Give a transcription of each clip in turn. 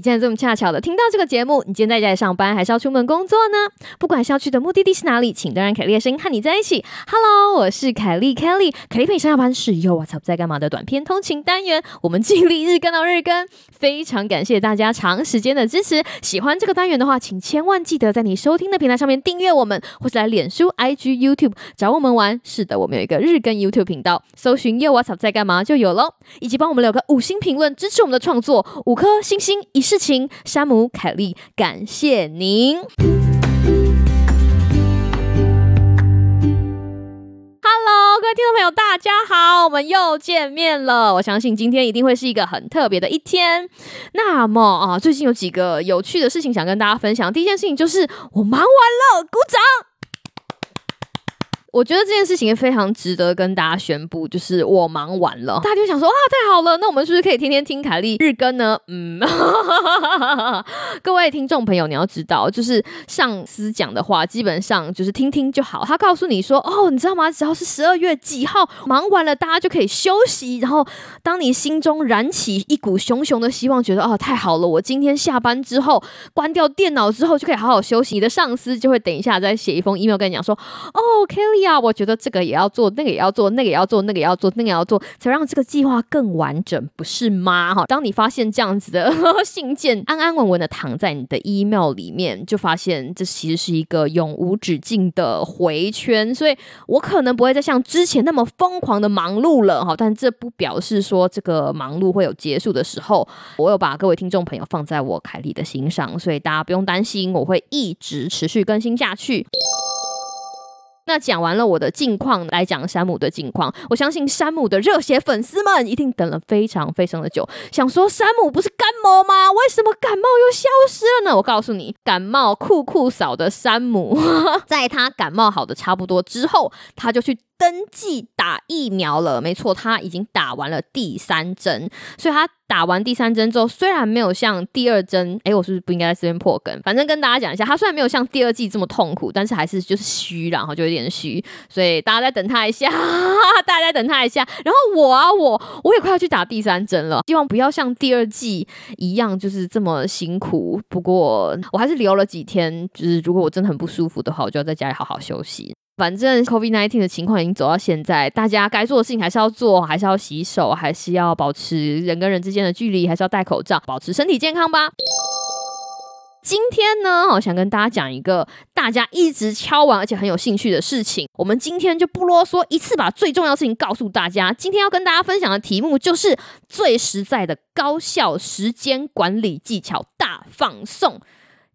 们怎么有缘？你竟然这么恰巧的听到这个节目？你今天在家里上班，还是要出门工作呢？不管是要去的目的地是哪里，请都让凯莉的声音和你在一起。Hello，我是凯莉，Kelly。凯莉陪你上下班是哟，我操，在干嘛的短片通勤单元，我们尽力日更到日更。非常感谢大家长时间的支持。喜欢这个单元的话，请千万记得在你收听的平台上面订阅我们，或是来脸书、IG、YouTube 找我们玩。是的，我们有一个日更 YouTube 频道，搜寻“又 What's Up 在干嘛”就有喽。以及帮我们留个五星评论，支持我们的创作，五颗星星一事情。山姆凯利，感谢您。Hello，各位听众朋友，大家好，我们又见面了。我相信今天一定会是一个很特别的一天。那么啊，最近有几个有趣的事情想跟大家分享。第一件事情就是我忙完了，鼓掌。我觉得这件事情也非常值得跟大家宣布，就是我忙完了，大家就想说啊，太好了，那我们是不是可以天天听凯莉日更呢？嗯，各位听众朋友，你要知道，就是上司讲的话，基本上就是听听就好。他告诉你说，哦，你知道吗？只要是十二月几号忙完了，大家就可以休息。然后，当你心中燃起一股熊熊的希望，觉得哦，太好了，我今天下班之后关掉电脑之后就可以好好休息。你的上司就会等一下再写一封 email 跟你讲说，哦，Kelly。呀，我觉得这个也要做，那个也要做，那个也要做，那个也要做，那个也要做，才让这个计划更完整，不是吗？哈，当你发现这样子的 信件安安稳稳的躺在你的 email 里面，就发现这其实是一个永无止境的回圈。所以我可能不会再像之前那么疯狂的忙碌了，哈，但这不表示说这个忙碌会有结束的时候。我有把各位听众朋友放在我凯莉的心上，所以大家不用担心，我会一直持续更新下去。那讲完了我的近况，来讲山姆的近况。我相信山姆的热血粉丝们一定等了非常非常的久，想说山姆不是感冒吗？为什么感冒又消失了呢？我告诉你，感冒酷酷扫的山姆，在他感冒好的差不多之后，他就去。登记打疫苗了，没错，他已经打完了第三针，所以他打完第三针之后，虽然没有像第二针，哎，我是不是不应该在这边破梗？反正跟大家讲一下，他虽然没有像第二季这么痛苦，但是还是就是虚，然后就有点虚，所以大家再等他一下，大家再等他一下。然后我啊，我我也快要去打第三针了，希望不要像第二季一样就是这么辛苦。不过我还是留了几天，就是如果我真的很不舒服的话，我就要在家里好好休息。反正 COVID nineteen 的情况已经走到现在，大家该做的事情还是要做，还是要洗手，还是要保持人跟人之间的距离，还是要戴口罩，保持身体健康吧。今天呢，我想跟大家讲一个大家一直敲完而且很有兴趣的事情。我们今天就不啰嗦，一次把最重要的事情告诉大家。今天要跟大家分享的题目就是最实在的高效时间管理技巧大放送。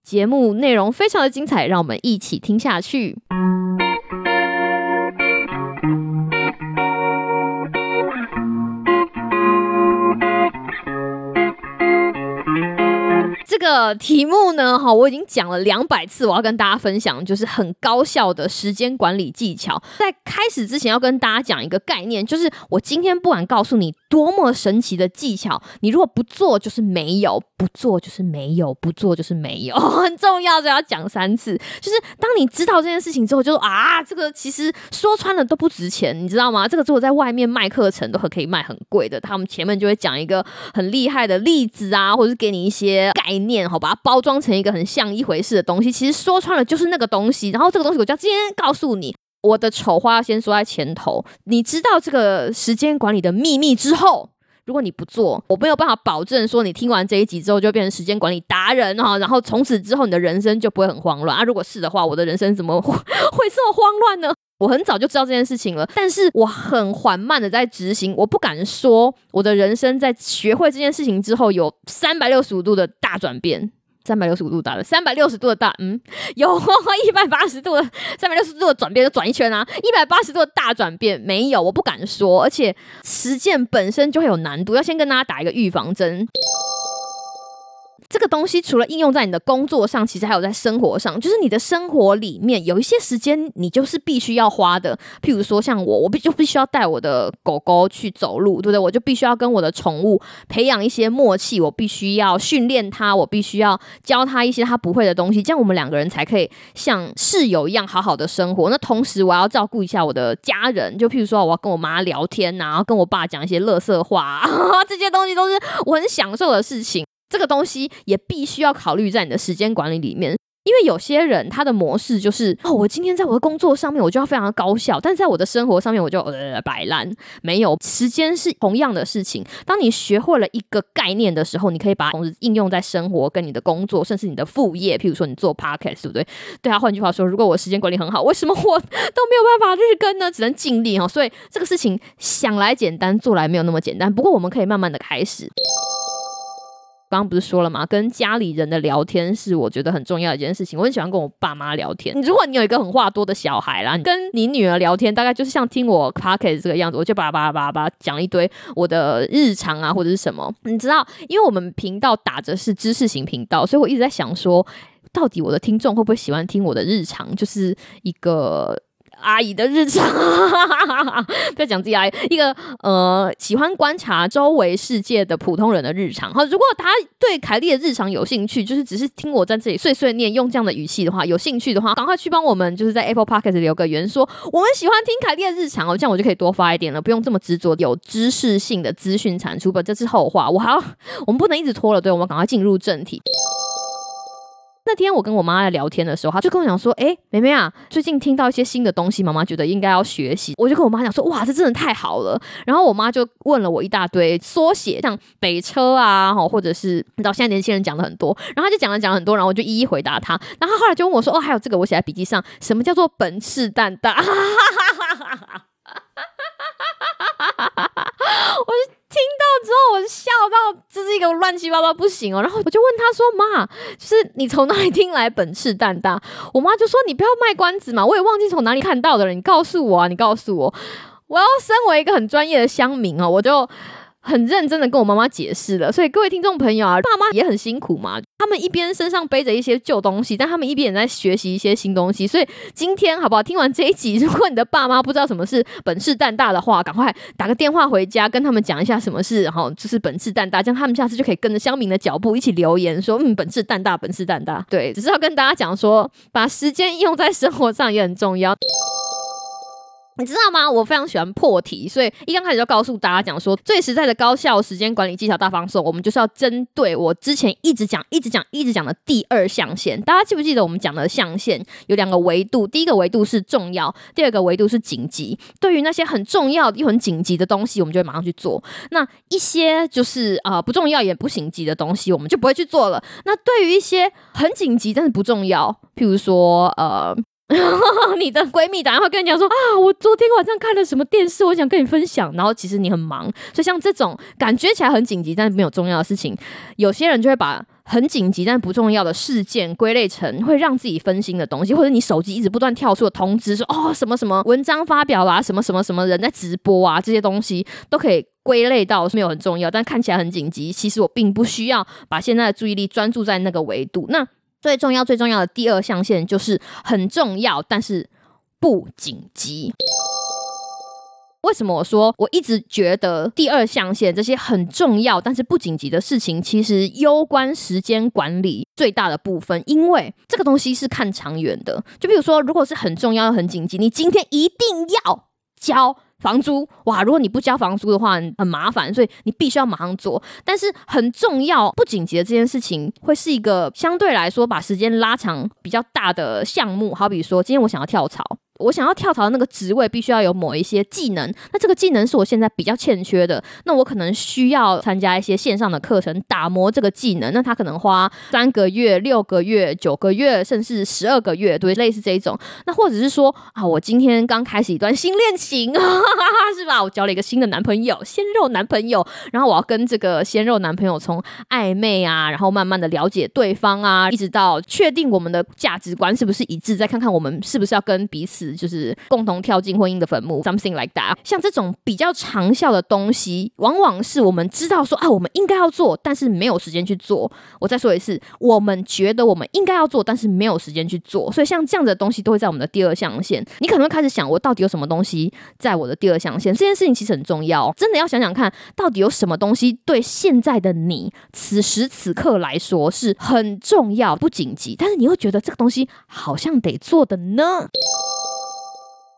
节目内容非常的精彩，让我们一起听下去。这个题目呢，哈，我已经讲了两百次，我要跟大家分享，就是很高效的时间管理技巧。在开始之前，要跟大家讲一个概念，就是我今天不管告诉你多么神奇的技巧，你如果不做，就是没有；不做就是没有；不做就是没有。很重要，就要讲三次。就是当你知道这件事情之后，就说啊，这个其实说穿了都不值钱，你知道吗？这个如果在外面卖课程，都很可以卖很贵的。他们前面就会讲一个很厉害的例子啊，或者是给你一些概念。念好，把它包装成一个很像一回事的东西，其实说穿了就是那个东西。然后这个东西，我就要今天告诉你，我的丑话要先说在前头。你知道这个时间管理的秘密之后，如果你不做，我没有办法保证说你听完这一集之后就变成时间管理达人哈。然后从此之后你的人生就不会很慌乱啊。如果是的话，我的人生怎么会 这么慌乱呢？我很早就知道这件事情了，但是我很缓慢的在执行。我不敢说我的人生在学会这件事情之后有三百六十五度的大转变，三百六十五度大了，三百六十度的大，嗯，有一百八十度的三百六十度的转变就转一圈啊，一百八十度的大转变没有，我不敢说，而且实践本身就会有难度，要先跟大家打一个预防针。这个东西除了应用在你的工作上，其实还有在生活上，就是你的生活里面有一些时间你就是必须要花的。譬如说像我，我必就 必须要带我的狗狗去走路，对不对？我就必须要跟我的宠物培养一些默契，我必须要训练它，我必须要教它一些它不会的东西，这样我们两个人才可以像室友一样好好的生活。那同时我要照顾一下我的家人，就譬如说我要跟我妈聊天呐，然后跟我爸讲一些乐色话，这些东西都是我很享受的事情。这个东西也必须要考虑在你的时间管理里面。因为有些人他的模式就是哦，我今天在我的工作上面我就要非常的高效，但是在我的生活上面我就呃摆烂。没有时间是同样的事情。当你学会了一个概念的时候，你可以把同时应用在生活跟你的工作，甚至你的副业。譬如说你做 podcast，对不对？对啊，换句话说，如果我时间管理很好，为什么我都没有办法日更呢？只能尽力哦。所以这个事情想来简单，做来没有那么简单。不过我们可以慢慢的开始。刚刚不是说了吗？跟家里人的聊天是我觉得很重要的一件事情。我很喜欢跟我爸妈聊天。如果你有一个很话多的小孩啦，跟你女儿聊天，大概就是像听我 p o c k e t 这个样子，我就叭叭叭叭讲一堆我的日常啊，或者是什么。你知道，因为我们频道打着是知识型频道，所以我一直在想说，到底我的听众会不会喜欢听我的日常？就是一个。阿姨的日常，不要讲自己阿姨，一个呃喜欢观察周围世界的普通人的日常。好，如果他对凯莉的日常有兴趣，就是只是听我在这里碎碎念，用这样的语气的话，有兴趣的话，赶快去帮我们，就是在 Apple Podcast 留个言，说我们喜欢听凯莉的日常哦，这样我就可以多发一点了，不用这么执着有知识性的资讯产出。吧，这是后话，我还要，我们不能一直拖了，对，我们赶快进入正题。那天我跟我妈在聊天的时候，她就跟我讲说：“哎，妹妹啊，最近听到一些新的东西，妈妈觉得应该要学习。”我就跟我妈讲说：“哇，这真的太好了。”然后我妈就问了我一大堆缩写，像北车啊，或者是你知道现在年轻人讲的很多，然后她就讲了讲很多，然后我就一一回答她。然后她后来就问我说：“哦，还有这个，我写在笔记上，什么叫做本事蛋大？” 我就听到之后，我笑乱七八糟不行哦。然后我就问他说：“妈，就是你从哪里听来本事蛋大？”我妈就说：“你不要卖关子嘛，我也忘记从哪里看到的了。你告诉我啊，你告诉我，我要身为一个很专业的乡民哦，我就。”很认真的跟我妈妈解释了，所以各位听众朋友啊，爸妈也很辛苦嘛。他们一边身上背着一些旧东西，但他们一边也在学习一些新东西。所以今天好不好？听完这一集，如果你的爸妈不知道什么是本事蛋大的话，赶快打个电话回家，跟他们讲一下什么是，然后就是本事蛋大，这样他们下次就可以跟着乡民的脚步一起留言说，嗯，本事蛋大，本事蛋大。对，只是要跟大家讲说，把时间用在生活上也很重要。你知道吗？我非常喜欢破题，所以一刚开始就告诉大家讲说，最实在的高效时间管理技巧大方向，我们就是要针对我之前一直讲、一直讲、一直讲的第二象限。大家记不记得我们讲的象限有两个维度？第一个维度是重要，第二个维度是紧急。对于那些很重要又很紧急的东西，我们就会马上去做；那一些就是呃不重要也不紧急的东西，我们就不会去做了。那对于一些很紧急但是不重要，譬如说呃。你的闺蜜打电话跟你讲说啊，我昨天晚上看了什么电视，我想跟你分享。然后其实你很忙，所以像这种感觉起来很紧急但是没有重要的事情，有些人就会把很紧急但不重要的事件归类成会让自己分心的东西，或者你手机一直不断跳出的通知说哦什么什么文章发表啦，什么什么什么人在直播啊，这些东西都可以归类到是没有很重要，但看起来很紧急。其实我并不需要把现在的注意力专注在那个维度。那最重要、最重要的第二象限就是很重要，但是不紧急。为什么我说我一直觉得第二象限这些很重要但是不紧急的事情，其实攸关时间管理最大的部分？因为这个东西是看长远的。就比如说，如果是很重要、很紧急，你今天一定要交。房租哇，如果你不交房租的话，很麻烦，所以你必须要马上做。但是很重要、不紧急的这件事情，会是一个相对来说把时间拉长比较大的项目。好比说，今天我想要跳槽。我想要跳槽的那个职位，必须要有某一些技能。那这个技能是我现在比较欠缺的。那我可能需要参加一些线上的课程，打磨这个技能。那他可能花三个月、六个月、九个月，甚至十二个月，对，类似这一种。那或者是说啊，我今天刚开始一段新恋情，是吧？我交了一个新的男朋友，鲜肉男朋友。然后我要跟这个鲜肉男朋友从暧昧啊，然后慢慢的了解对方啊，一直到确定我们的价值观是不是一致，再看看我们是不是要跟彼此。就是共同跳进婚姻的坟墓，something like that。像这种比较长效的东西，往往是我们知道说啊，我们应该要做，但是没有时间去做。我再说一次，我们觉得我们应该要做，但是没有时间去做。所以像这样的东西都会在我们的第二象限。你可能会开始想，我到底有什么东西在我的第二象限？这件事情其实很重要，真的要想想看，到底有什么东西对现在的你此时此刻来说是很重要、不紧急，但是你会觉得这个东西好像得做的呢？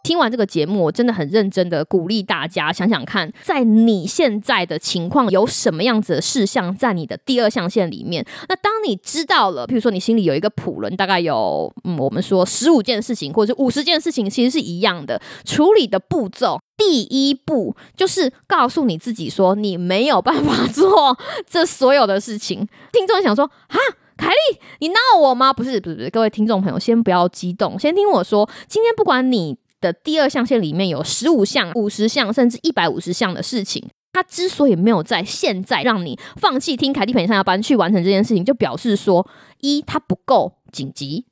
听完这个节目，我真的很认真的鼓励大家想想看，在你现在的情况有什么样子的事项在你的第二象限里面。那当你知道了，譬如说你心里有一个谱了，大概有嗯，我们说十五件事情或者是五十件事情，其实是一样的处理的步骤。第一步就是告诉你自己说，你没有办法做这所有的事情。听众想说啊，凯莉，你闹我吗？不是，不是，不是。各位听众朋友，先不要激动，先听我说。今天不管你。的第二象限里面有十五项、五十项，甚至一百五十项的事情。他之所以没有在现在让你放弃听凯蒂陪上下班去完成这件事情，就表示说，一，它不够紧急。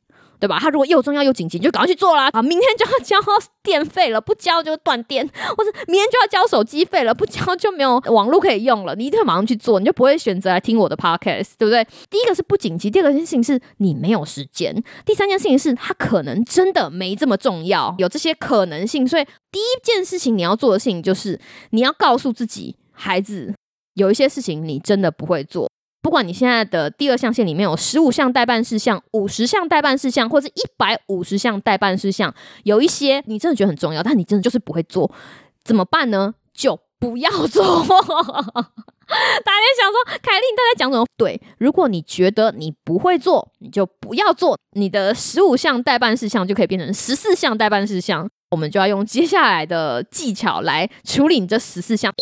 对吧？他如果又重要又紧急，你就赶快去做啦！啊，明天就要交电费了，不交就断电；或者明天就要交手机费了，不交就没有网络可以用了。你一定会马上去做，你就不会选择来听我的 podcast，对不对？第一个是不紧急，第二个事情是你没有时间，第三件事情是它可能真的没这么重要，有这些可能性。所以第一件事情你要做的事情就是你要告诉自己，孩子，有一些事情你真的不会做。不管你现在的第二象限里面有十五项代办事项、五十项代办事项，或者一百五十项代办事项，有一些你真的觉得很重要，但你真的就是不会做，怎么办呢？就不要做。大家想说，凯莉你在讲什么？对，如果你觉得你不会做，你就不要做。你的十五项代办事项就可以变成十四项代办事项，我们就要用接下来的技巧来处理你这十四项。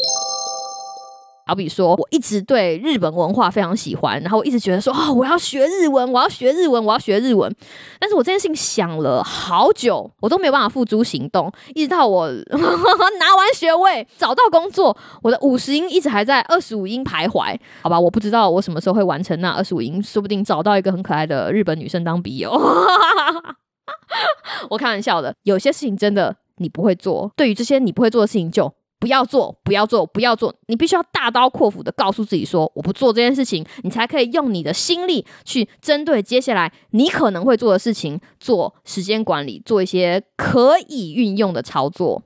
好比说，我一直对日本文化非常喜欢，然后我一直觉得说，哦，我要学日文，我要学日文，我要学日文。但是我这件事情想了好久，我都没有办法付诸行动。一直到我 拿完学位，找到工作，我的五十音一直还在二十五音徘徊。好吧，我不知道我什么时候会完成那二十五音，说不定找到一个很可爱的日本女生当笔友。我开玩笑的，有些事情真的你不会做，对于这些你不会做的事情就。不要做，不要做，不要做！你必须要大刀阔斧的告诉自己说：“我不做这件事情。”你才可以用你的心力去针对接下来你可能会做的事情做时间管理，做一些可以运用的操作。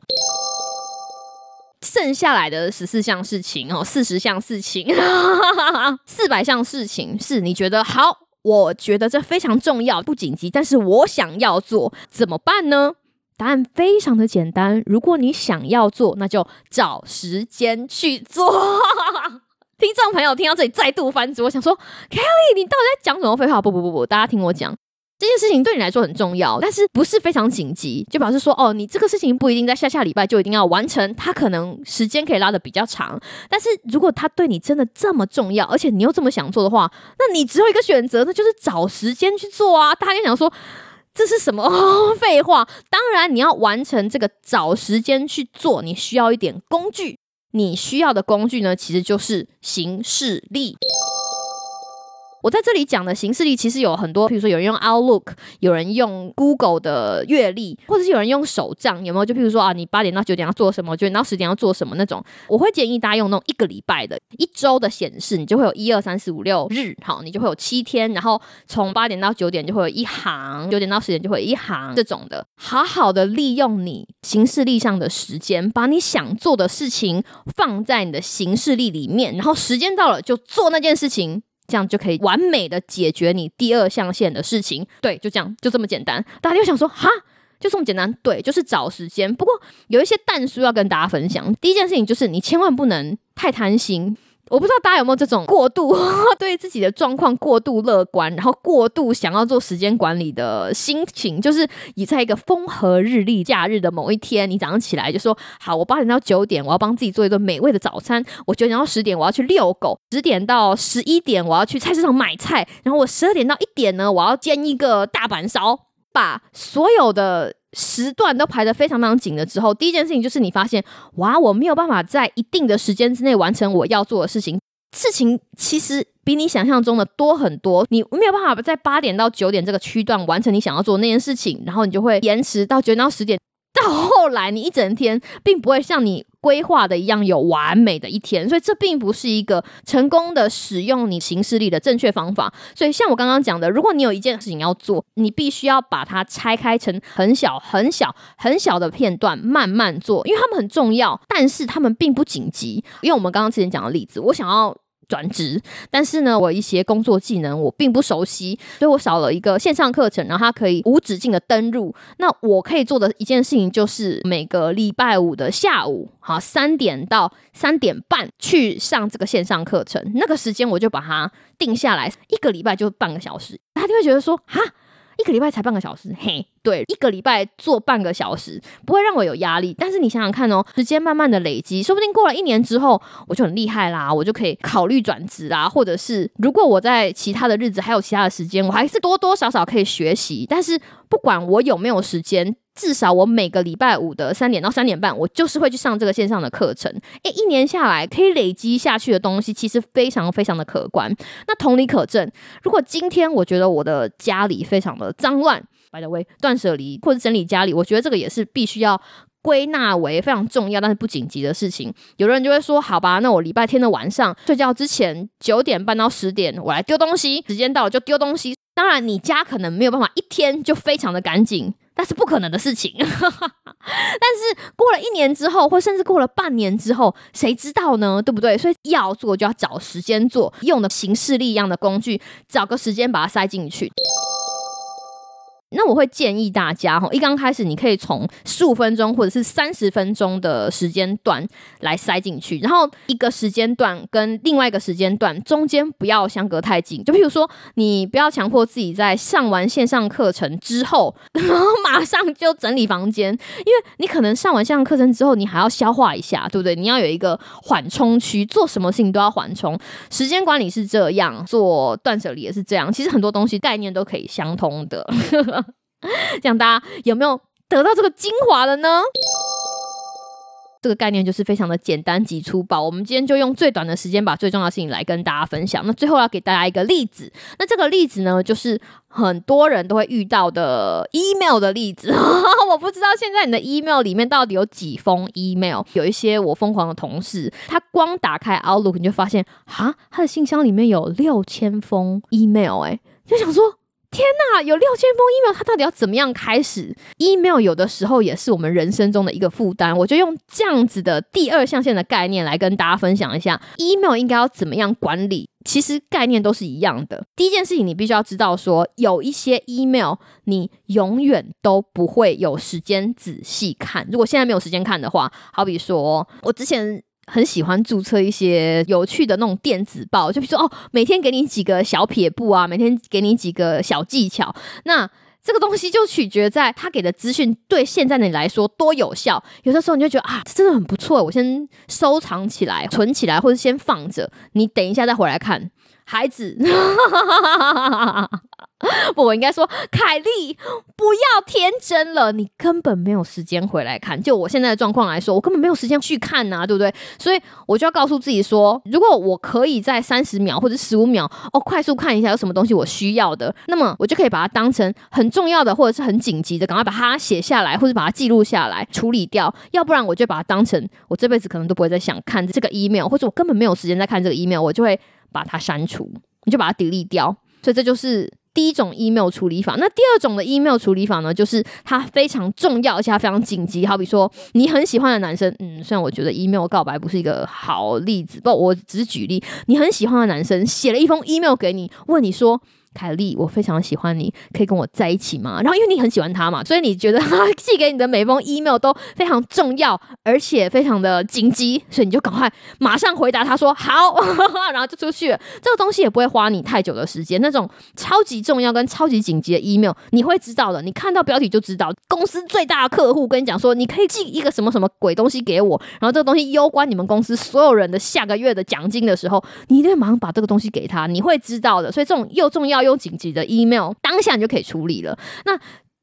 剩下来的十四项事情哦，四十项事情，四百项事情，是你觉得好？我觉得这非常重要，不紧急，但是我想要做，怎么办呢？答案非常的简单，如果你想要做，那就找时间去做。听众朋友听到这里再度翻桌，我想说，Kelly，你到底在讲什么废话？不不不不，大家听我讲，这件事情对你来说很重要，但是不是非常紧急，就表示说，哦，你这个事情不一定在下下礼拜就一定要完成，它可能时间可以拉的比较长。但是如果它对你真的这么重要，而且你又这么想做的话，那你只有一个选择，那就是找时间去做啊。大家想说。这是什么 废话？当然，你要完成这个，找时间去做，你需要一点工具。你需要的工具呢，其实就是行事力。我在这里讲的形式力其实有很多，比如说有人用 Outlook，有人用 Google 的月历，或者是有人用手账，有没有？就譬如说啊，你八点到九点要做什么，九点到十点要做什么那种。我会建议大家用那种一个礼拜的、一周的显示，你就会有一二三四五六日，好，你就会有七天，然后从八点到九点就会有一行，九点到十点就会有一行这种的。好好的利用你行事历上的时间，把你想做的事情放在你的形式历里面，然后时间到了就做那件事情。这样就可以完美的解决你第二象限的事情，对，就这样，就这么简单。大家又想说，哈，就这么简单？对，就是找时间。不过有一些淡书要跟大家分享。第一件事情就是你千万不能太贪心。我不知道大家有没有这种过度 对自己的状况过度乐观，然后过度想要做时间管理的心情，就是你在一个风和日丽假日的某一天，你早上起来就说：“好，我八点到九点我要帮自己做一顿美味的早餐；我九点到十点我要去遛狗；十点到十一点我要去菜市场买菜；然后我十二点到一点呢，我要煎一个大阪烧。”把所有的时段都排得非常非常紧了之后，第一件事情就是你发现，哇，我没有办法在一定的时间之内完成我要做的事情。事情其实比你想象中的多很多。你没有办法在八点到九点这个区段完成你想要做那件事情，然后你就会延迟到九点到十点。到后来，你一整天并不会像你 规划的一样有完美的一天，所以这并不是一个成功的使用你行事力的正确方法。所以，像我刚刚讲的，如果你有一件事情要做，你必须要把它拆开成很小、很小、很小的片段，慢慢做，因为他们很重要，但是他们并不紧急。因为我们刚刚之前讲的例子，我想要。转职，但是呢，我一些工作技能我并不熟悉，所以我少了一个线上课程，然后它可以无止境的登入。那我可以做的一件事情就是每个礼拜五的下午，好三点到三点半去上这个线上课程，那个时间我就把它定下来，一个礼拜就半个小时。他就会觉得说，哈。一个礼拜才半个小时，嘿，对，一个礼拜做半个小时不会让我有压力。但是你想想看哦，时间慢慢的累积，说不定过了一年之后，我就很厉害啦，我就可以考虑转职啦，或者是如果我在其他的日子还有其他的时间，我还是多多少少可以学习。但是不管我有没有时间。至少我每个礼拜五的三点到三点半，我就是会去上这个线上的课程。诶，一年下来可以累积下去的东西，其实非常非常的可观。那同理可证，如果今天我觉得我的家里非常的脏乱，by the way，断舍离或者整理家里，我觉得这个也是必须要归纳为非常重要但是不紧急的事情。有的人就会说，好吧，那我礼拜天的晚上睡觉之前九点半到十点，我来丢东西，时间到了就丢东西。当然，你家可能没有办法一天就非常的干净。那是不可能的事情，但是过了一年之后，或甚至过了半年之后，谁知道呢？对不对？所以要做就要找时间做，用的形式力一样的工具，找个时间把它塞进去。那我会建议大家哈，一刚开始你可以从十五分钟或者是三十分钟的时间段来塞进去，然后一个时间段跟另外一个时间段中间不要相隔太近。就譬如说，你不要强迫自己在上完线上课程之后，然后马上就整理房间，因为你可能上完线上课程之后，你还要消化一下，对不对？你要有一个缓冲区，做什么事情都要缓冲。时间管理是这样，做断舍离也是这样。其实很多东西概念都可以相通的。这样大家有没有得到这个精华了呢？这个概念就是非常的简单及粗暴。我们今天就用最短的时间把最重要的事情来跟大家分享。那最后要给大家一个例子。那这个例子呢，就是很多人都会遇到的 email 的例子。我不知道现在你的 email 里面到底有几封 email。有一些我疯狂的同事，他光打开 Outlook 你就发现，哈，他的信箱里面有六千封 email。哎，就想说。天呐，有六千封 email，它到底要怎么样开始？email 有的时候也是我们人生中的一个负担。我就用这样子的第二象限的概念来跟大家分享一下，email 应该要怎么样管理。其实概念都是一样的。第一件事情，你必须要知道，说有一些 email 你永远都不会有时间仔细看。如果现在没有时间看的话，好比说我之前。很喜欢注册一些有趣的那种电子报，就比如说哦，每天给你几个小撇步啊，每天给你几个小技巧。那这个东西就取决在他给的资讯对现在的你来说多有效。有的时候你就觉得啊，这真的很不错，我先收藏起来、存起来，或者先放着，你等一下再回来看。孩子。不，我应该说，凯莉，不要天真了，你根本没有时间回来看。就我现在的状况来说，我根本没有时间去看呐，对不对？所以我就要告诉自己说，如果我可以在三十秒或者十五秒哦，快速看一下有什么东西我需要的，那么我就可以把它当成很重要的或者是很紧急的，赶快把它写下来或者把它记录下来处理掉。要不然我就把它当成我这辈子可能都不会再想看这个 email，或者我根本没有时间再看这个 email，我就会把它删除，你就把它 delete 掉。所以这就是。第一种 email 处理法，那第二种的 email 处理法呢，就是它非常重要，而且它非常紧急。好比说，你很喜欢的男生，嗯，虽然我觉得 email 告白不是一个好例子，不，我只是举例，你很喜欢的男生写了一封 email 给你，问你说。凯莉，我非常喜欢你，可以跟我在一起吗？然后因为你很喜欢他嘛，所以你觉得他 寄给你的每封 email 都非常重要，而且非常的紧急，所以你就赶快马上回答他说好，然后就出去。这个东西也不会花你太久的时间。那种超级重要跟超级紧急的 email，你会知道的。你看到标题就知道，公司最大的客户跟你讲说，你可以寄一个什么什么鬼东西给我，然后这个东西攸关你们公司所有人的下个月的奖金的时候，你一定马上把这个东西给他，你会知道的。所以这种又重要。有紧急的 email，当下你就可以处理了。那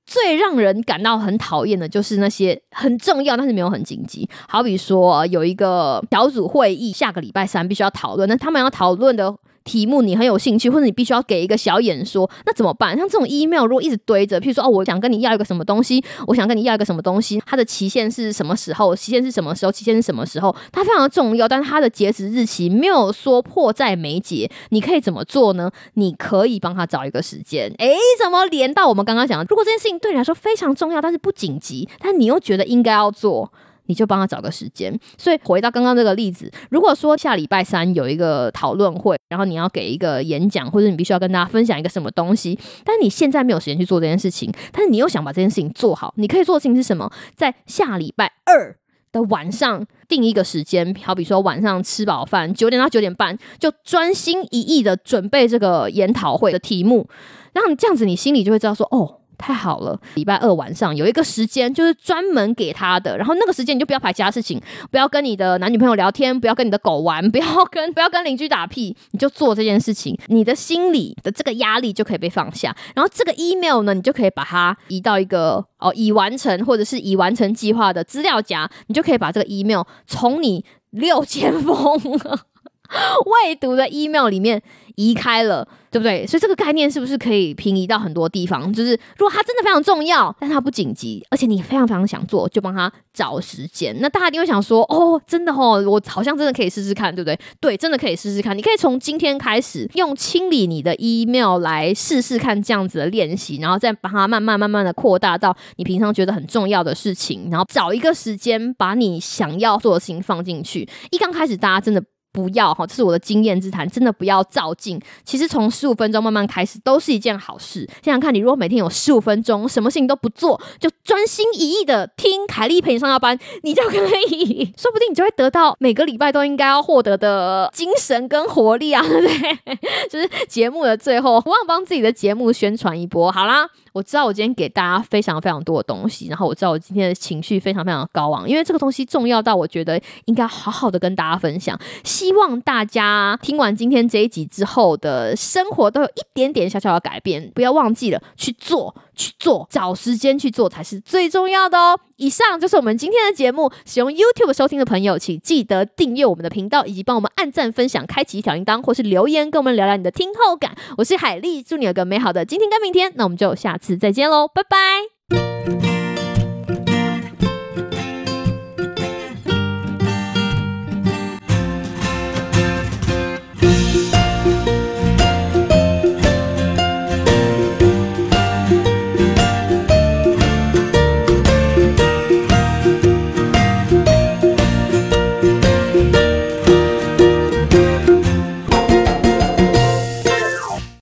最让人感到很讨厌的就是那些很重要但是没有很紧急，好比说有一个小组会议，下个礼拜三必须要讨论，那他们要讨论的题目你很有兴趣，或者你必须要给一个小演说，那怎么办？像这种 email 如果一直堆着，譬如说哦，我想跟你要一个什么东西，我想跟你要一个什么东西，它的期限是什么时候？期限是什么时候？期限是什么时候？它非常的重要，但是它的截止日期没有说迫在眉睫。你可以怎么做呢？你可以帮他找一个时间。诶，怎么连到我们刚刚讲的？如果这件事情对你来说非常重要，但是不紧急，但你又觉得应该要做。你就帮他找个时间。所以回到刚刚这个例子，如果说下礼拜三有一个讨论会，然后你要给一个演讲，或者你必须要跟大家分享一个什么东西，但你现在没有时间去做这件事情，但是你又想把这件事情做好，你可以做的事情是什么？在下礼拜二的晚上定一个时间，好比说晚上吃饱饭九点到九点半，就专心一意的准备这个研讨会的题目，然后这样子，你心里就会知道说，哦。太好了，礼拜二晚上有一个时间，就是专门给他的。然后那个时间你就不要排其他事情，不要跟你的男女朋友聊天，不要跟你的狗玩，不要跟不要跟邻居打屁，你就做这件事情，你的心里的这个压力就可以被放下。然后这个 email 呢，你就可以把它移到一个哦已完成或者是已完成计划的资料夹，你就可以把这个 email 从你六千封 未读的 email 里面移开了。对不对？所以这个概念是不是可以平移到很多地方？就是如果它真的非常重要，但它不紧急，而且你非常非常想做，就帮他找时间。那大家一定会想说：哦，真的哦，我好像真的可以试试看，对不对？对，真的可以试试看。你可以从今天开始用清理你的 email 来试试看这样子的练习，然后再把它慢慢慢慢的扩大到你平常觉得很重要的事情，然后找一个时间把你想要做的事情放进去。一刚开始，大家真的。不要哈，这是我的经验之谈，真的不要照镜。其实从十五分钟慢慢开始，都是一件好事。想想看，你如果每天有十五分钟，什么事情都不做，就专心一意的听凯莉陪你上下班，你就可以，说不定你就会得到每个礼拜都应该要获得的精神跟活力啊！对不对？就是节目的最后，我忘帮自己的节目宣传一波。好啦。我知道我今天给大家非常非常多的东西，然后我知道我今天的情绪非常非常的高昂，因为这个东西重要到我觉得应该好好的跟大家分享。希望大家听完今天这一集之后的生活都有一点点小小的改变，不要忘记了去做。去做，找时间去做才是最重要的哦。以上就是我们今天的节目。使用 YouTube 收听的朋友，请记得订阅我们的频道，以及帮我们按赞、分享、开启小铃铛，或是留言跟我们聊聊你的听后感。我是海丽，祝你有个美好的今天跟明天。那我们就下次再见喽，拜拜。